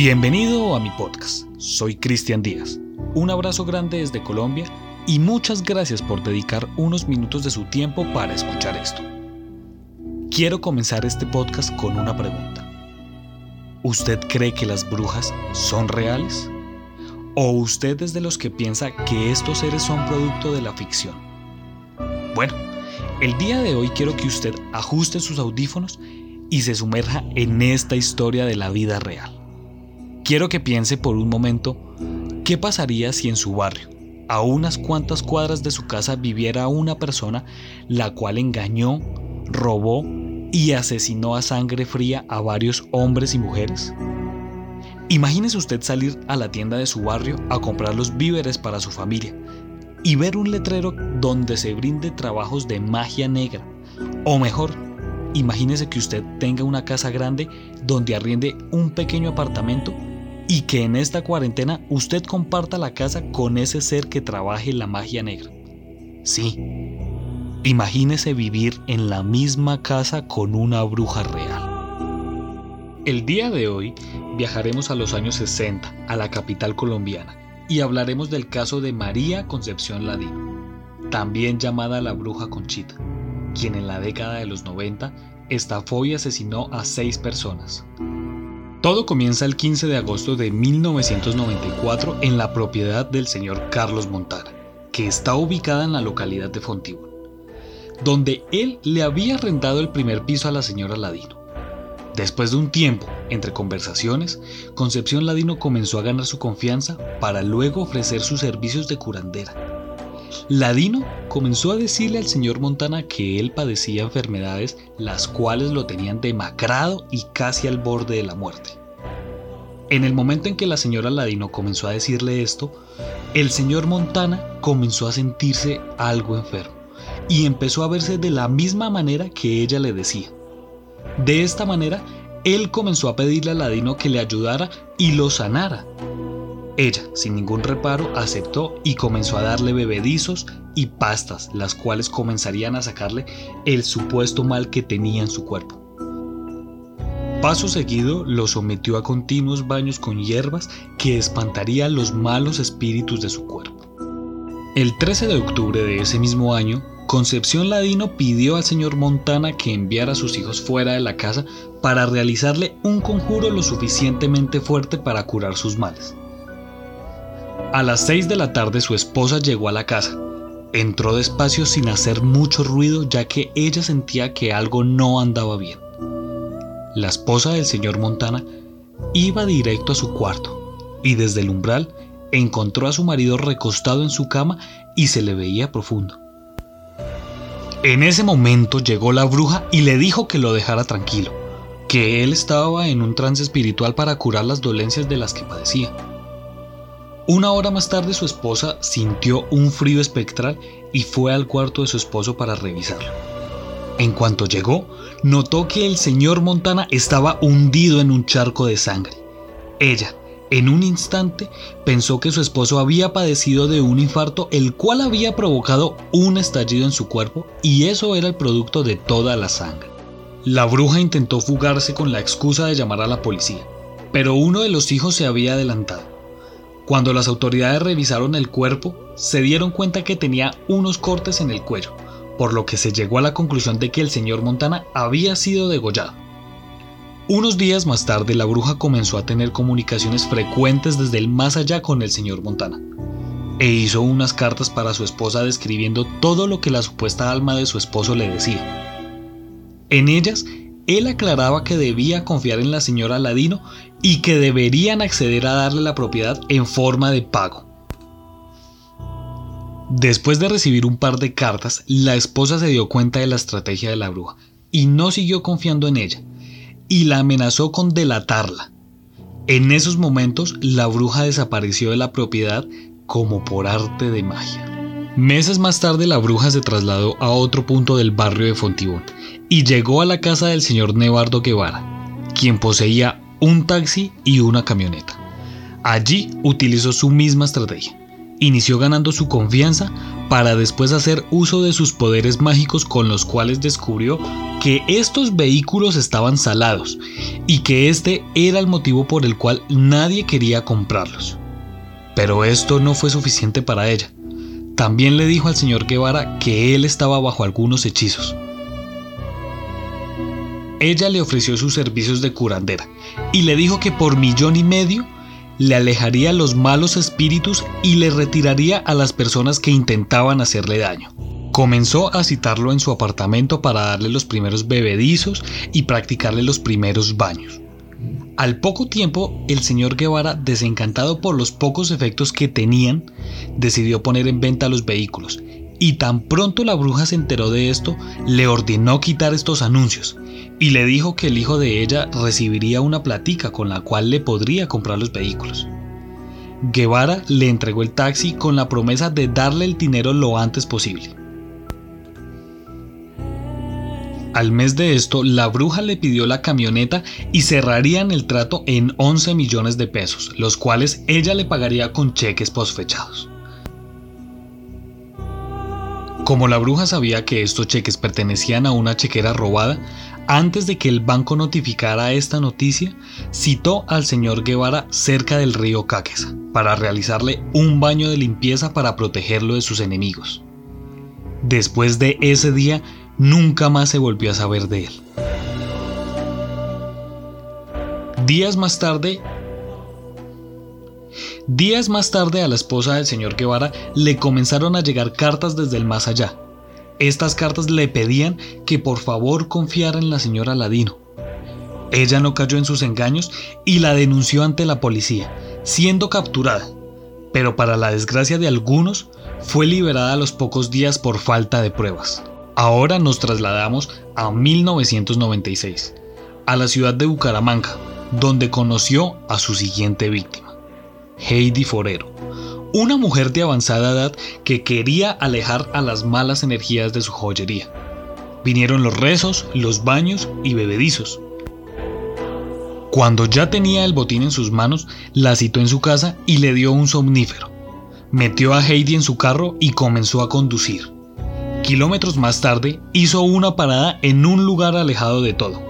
Bienvenido a mi podcast. Soy Cristian Díaz. Un abrazo grande desde Colombia y muchas gracias por dedicar unos minutos de su tiempo para escuchar esto. Quiero comenzar este podcast con una pregunta. ¿Usted cree que las brujas son reales? ¿O usted es de los que piensa que estos seres son producto de la ficción? Bueno, el día de hoy quiero que usted ajuste sus audífonos y se sumerja en esta historia de la vida real. Quiero que piense por un momento qué pasaría si en su barrio, a unas cuantas cuadras de su casa, viviera una persona la cual engañó, robó y asesinó a sangre fría a varios hombres y mujeres. Imagínese usted salir a la tienda de su barrio a comprar los víveres para su familia y ver un letrero donde se brinde trabajos de magia negra. O mejor, imagínese que usted tenga una casa grande donde arriende un pequeño apartamento y que en esta cuarentena usted comparta la casa con ese ser que trabaje la magia negra. Sí, imagínese vivir en la misma casa con una bruja real. El día de hoy viajaremos a los años 60, a la capital colombiana, y hablaremos del caso de María Concepción Ladino, también llamada la bruja Conchita, quien en la década de los 90 estafó y asesinó a seis personas, todo comienza el 15 de agosto de 1994 en la propiedad del señor Carlos Montana, que está ubicada en la localidad de Fontibón, donde él le había arrendado el primer piso a la señora Ladino. Después de un tiempo, entre conversaciones, Concepción Ladino comenzó a ganar su confianza para luego ofrecer sus servicios de curandera. Ladino comenzó a decirle al señor Montana que él padecía enfermedades las cuales lo tenían demacrado y casi al borde de la muerte. En el momento en que la señora Ladino comenzó a decirle esto, el señor Montana comenzó a sentirse algo enfermo y empezó a verse de la misma manera que ella le decía. De esta manera, él comenzó a pedirle a Ladino que le ayudara y lo sanara. Ella, sin ningún reparo, aceptó y comenzó a darle bebedizos y pastas, las cuales comenzarían a sacarle el supuesto mal que tenía en su cuerpo. Paso seguido lo sometió a continuos baños con hierbas que espantarían los malos espíritus de su cuerpo. El 13 de octubre de ese mismo año, Concepción Ladino pidió al señor Montana que enviara a sus hijos fuera de la casa para realizarle un conjuro lo suficientemente fuerte para curar sus males. A las 6 de la tarde su esposa llegó a la casa. Entró despacio sin hacer mucho ruido ya que ella sentía que algo no andaba bien. La esposa del señor Montana iba directo a su cuarto y desde el umbral encontró a su marido recostado en su cama y se le veía profundo. En ese momento llegó la bruja y le dijo que lo dejara tranquilo, que él estaba en un trance espiritual para curar las dolencias de las que padecía. Una hora más tarde su esposa sintió un frío espectral y fue al cuarto de su esposo para revisarlo. En cuanto llegó, notó que el señor Montana estaba hundido en un charco de sangre. Ella, en un instante, pensó que su esposo había padecido de un infarto el cual había provocado un estallido en su cuerpo y eso era el producto de toda la sangre. La bruja intentó fugarse con la excusa de llamar a la policía, pero uno de los hijos se había adelantado. Cuando las autoridades revisaron el cuerpo, se dieron cuenta que tenía unos cortes en el cuello, por lo que se llegó a la conclusión de que el señor Montana había sido degollado. Unos días más tarde, la bruja comenzó a tener comunicaciones frecuentes desde el más allá con el señor Montana, e hizo unas cartas para su esposa describiendo todo lo que la supuesta alma de su esposo le decía. En ellas, él aclaraba que debía confiar en la señora Ladino y que deberían acceder a darle la propiedad en forma de pago. Después de recibir un par de cartas, la esposa se dio cuenta de la estrategia de la bruja y no siguió confiando en ella, y la amenazó con delatarla. En esos momentos, la bruja desapareció de la propiedad como por arte de magia. Meses más tarde la bruja se trasladó a otro punto del barrio de Fontibón y llegó a la casa del señor Nevardo Guevara, quien poseía un taxi y una camioneta. Allí utilizó su misma estrategia. Inició ganando su confianza para después hacer uso de sus poderes mágicos con los cuales descubrió que estos vehículos estaban salados y que este era el motivo por el cual nadie quería comprarlos. Pero esto no fue suficiente para ella. También le dijo al señor Guevara que él estaba bajo algunos hechizos. Ella le ofreció sus servicios de curandera y le dijo que por millón y medio le alejaría los malos espíritus y le retiraría a las personas que intentaban hacerle daño. Comenzó a citarlo en su apartamento para darle los primeros bebedizos y practicarle los primeros baños. Al poco tiempo, el señor Guevara, desencantado por los pocos efectos que tenían, decidió poner en venta los vehículos, y tan pronto la bruja se enteró de esto, le ordenó quitar estos anuncios, y le dijo que el hijo de ella recibiría una platica con la cual le podría comprar los vehículos. Guevara le entregó el taxi con la promesa de darle el dinero lo antes posible. Al mes de esto, la bruja le pidió la camioneta y cerrarían el trato en 11 millones de pesos, los cuales ella le pagaría con cheques posfechados. Como la bruja sabía que estos cheques pertenecían a una chequera robada, antes de que el banco notificara esta noticia, citó al señor Guevara cerca del río Caquesa para realizarle un baño de limpieza para protegerlo de sus enemigos. Después de ese día, Nunca más se volvió a saber de él. Días más tarde, días más tarde a la esposa del señor Guevara le comenzaron a llegar cartas desde el más allá. Estas cartas le pedían que por favor confiara en la señora Ladino. Ella no cayó en sus engaños y la denunció ante la policía, siendo capturada, pero para la desgracia de algunos, fue liberada a los pocos días por falta de pruebas. Ahora nos trasladamos a 1996, a la ciudad de Bucaramanga, donde conoció a su siguiente víctima, Heidi Forero, una mujer de avanzada edad que quería alejar a las malas energías de su joyería. Vinieron los rezos, los baños y bebedizos. Cuando ya tenía el botín en sus manos, la citó en su casa y le dio un somnífero. Metió a Heidi en su carro y comenzó a conducir. Kilómetros más tarde, hizo una parada en un lugar alejado de todo.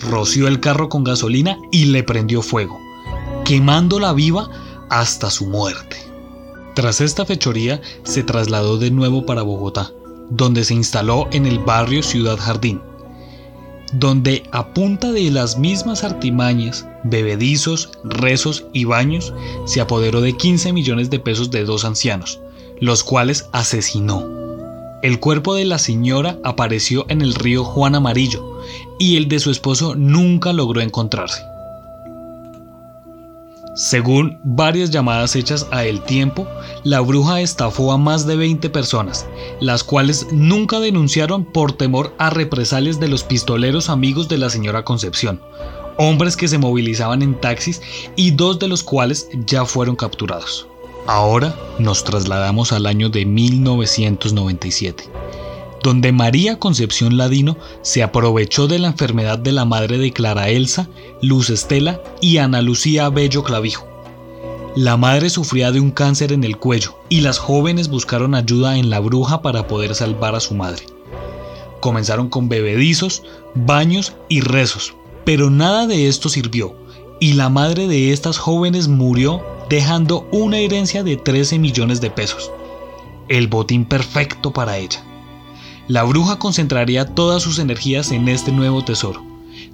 Roció el carro con gasolina y le prendió fuego, quemándola viva hasta su muerte. Tras esta fechoría, se trasladó de nuevo para Bogotá, donde se instaló en el barrio Ciudad Jardín, donde a punta de las mismas artimañas, bebedizos, rezos y baños, se apoderó de 15 millones de pesos de dos ancianos, los cuales asesinó. El cuerpo de la señora apareció en el río Juan Amarillo y el de su esposo nunca logró encontrarse. Según varias llamadas hechas a El Tiempo, la bruja estafó a más de 20 personas, las cuales nunca denunciaron por temor a represalias de los pistoleros amigos de la señora Concepción, hombres que se movilizaban en taxis y dos de los cuales ya fueron capturados. Ahora nos trasladamos al año de 1997, donde María Concepción Ladino se aprovechó de la enfermedad de la madre de Clara Elsa, Luz Estela y Ana Lucía Bello Clavijo. La madre sufría de un cáncer en el cuello y las jóvenes buscaron ayuda en la bruja para poder salvar a su madre. Comenzaron con bebedizos, baños y rezos, pero nada de esto sirvió y la madre de estas jóvenes murió dejando una herencia de 13 millones de pesos, el botín perfecto para ella. La bruja concentraría todas sus energías en este nuevo tesoro.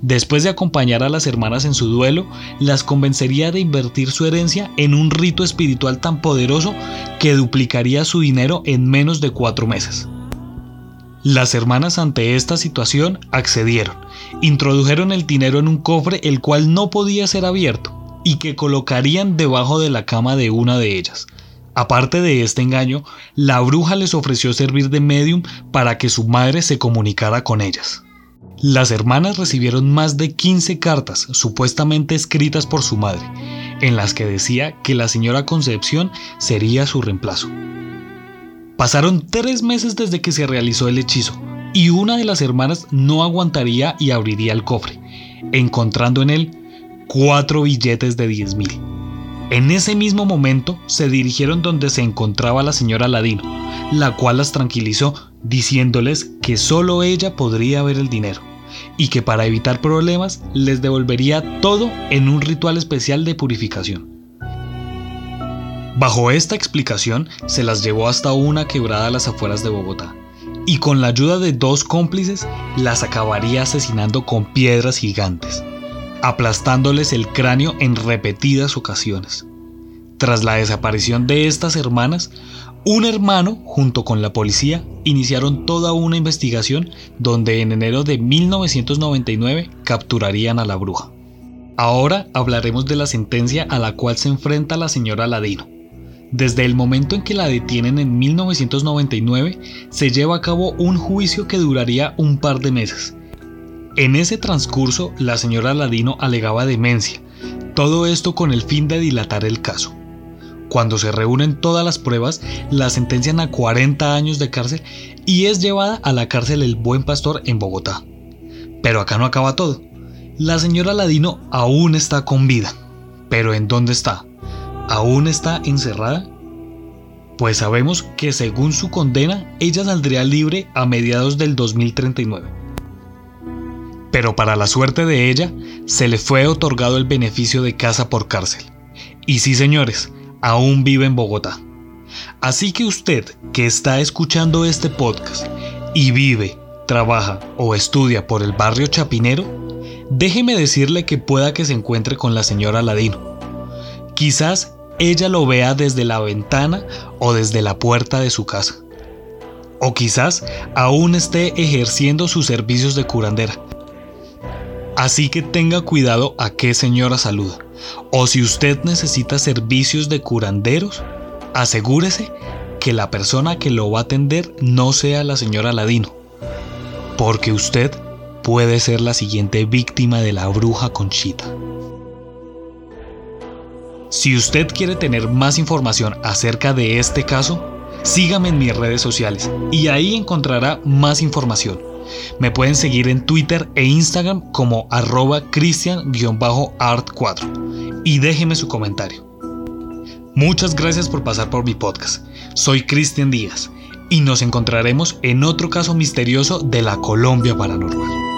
Después de acompañar a las hermanas en su duelo, las convencería de invertir su herencia en un rito espiritual tan poderoso que duplicaría su dinero en menos de cuatro meses. Las hermanas ante esta situación accedieron, introdujeron el dinero en un cofre el cual no podía ser abierto y que colocarían debajo de la cama de una de ellas. Aparte de este engaño, la bruja les ofreció servir de medium para que su madre se comunicara con ellas. Las hermanas recibieron más de 15 cartas supuestamente escritas por su madre, en las que decía que la señora Concepción sería su reemplazo. Pasaron tres meses desde que se realizó el hechizo, y una de las hermanas no aguantaría y abriría el cofre, encontrando en él cuatro billetes de 10 mil. En ese mismo momento se dirigieron donde se encontraba la señora Ladino, la cual las tranquilizó diciéndoles que solo ella podría ver el dinero, y que para evitar problemas les devolvería todo en un ritual especial de purificación. Bajo esta explicación se las llevó hasta una quebrada a las afueras de Bogotá y con la ayuda de dos cómplices las acabaría asesinando con piedras gigantes, aplastándoles el cráneo en repetidas ocasiones. Tras la desaparición de estas hermanas, un hermano, junto con la policía, iniciaron toda una investigación donde en enero de 1999 capturarían a la bruja. Ahora hablaremos de la sentencia a la cual se enfrenta la señora Ladino. Desde el momento en que la detienen en 1999, se lleva a cabo un juicio que duraría un par de meses. En ese transcurso, la señora Ladino alegaba demencia, todo esto con el fin de dilatar el caso. Cuando se reúnen todas las pruebas, la sentencian a 40 años de cárcel y es llevada a la cárcel El Buen Pastor en Bogotá. Pero acá no acaba todo. La señora Ladino aún está con vida. ¿Pero en dónde está? ¿Aún está encerrada? Pues sabemos que según su condena, ella saldría libre a mediados del 2039. Pero para la suerte de ella, se le fue otorgado el beneficio de casa por cárcel. Y sí, señores, aún vive en Bogotá. Así que usted que está escuchando este podcast y vive, trabaja o estudia por el barrio Chapinero, déjeme decirle que pueda que se encuentre con la señora Ladino. Quizás ella lo vea desde la ventana o desde la puerta de su casa. O quizás aún esté ejerciendo sus servicios de curandera. Así que tenga cuidado a qué señora saluda. O si usted necesita servicios de curanderos, asegúrese que la persona que lo va a atender no sea la señora Ladino, porque usted puede ser la siguiente víctima de la bruja Conchita. Si usted quiere tener más información acerca de este caso, sígame en mis redes sociales y ahí encontrará más información. Me pueden seguir en Twitter e Instagram como arroba cristian-art4 y déjeme su comentario. Muchas gracias por pasar por mi podcast. Soy Cristian Díaz y nos encontraremos en otro caso misterioso de la Colombia Paranormal.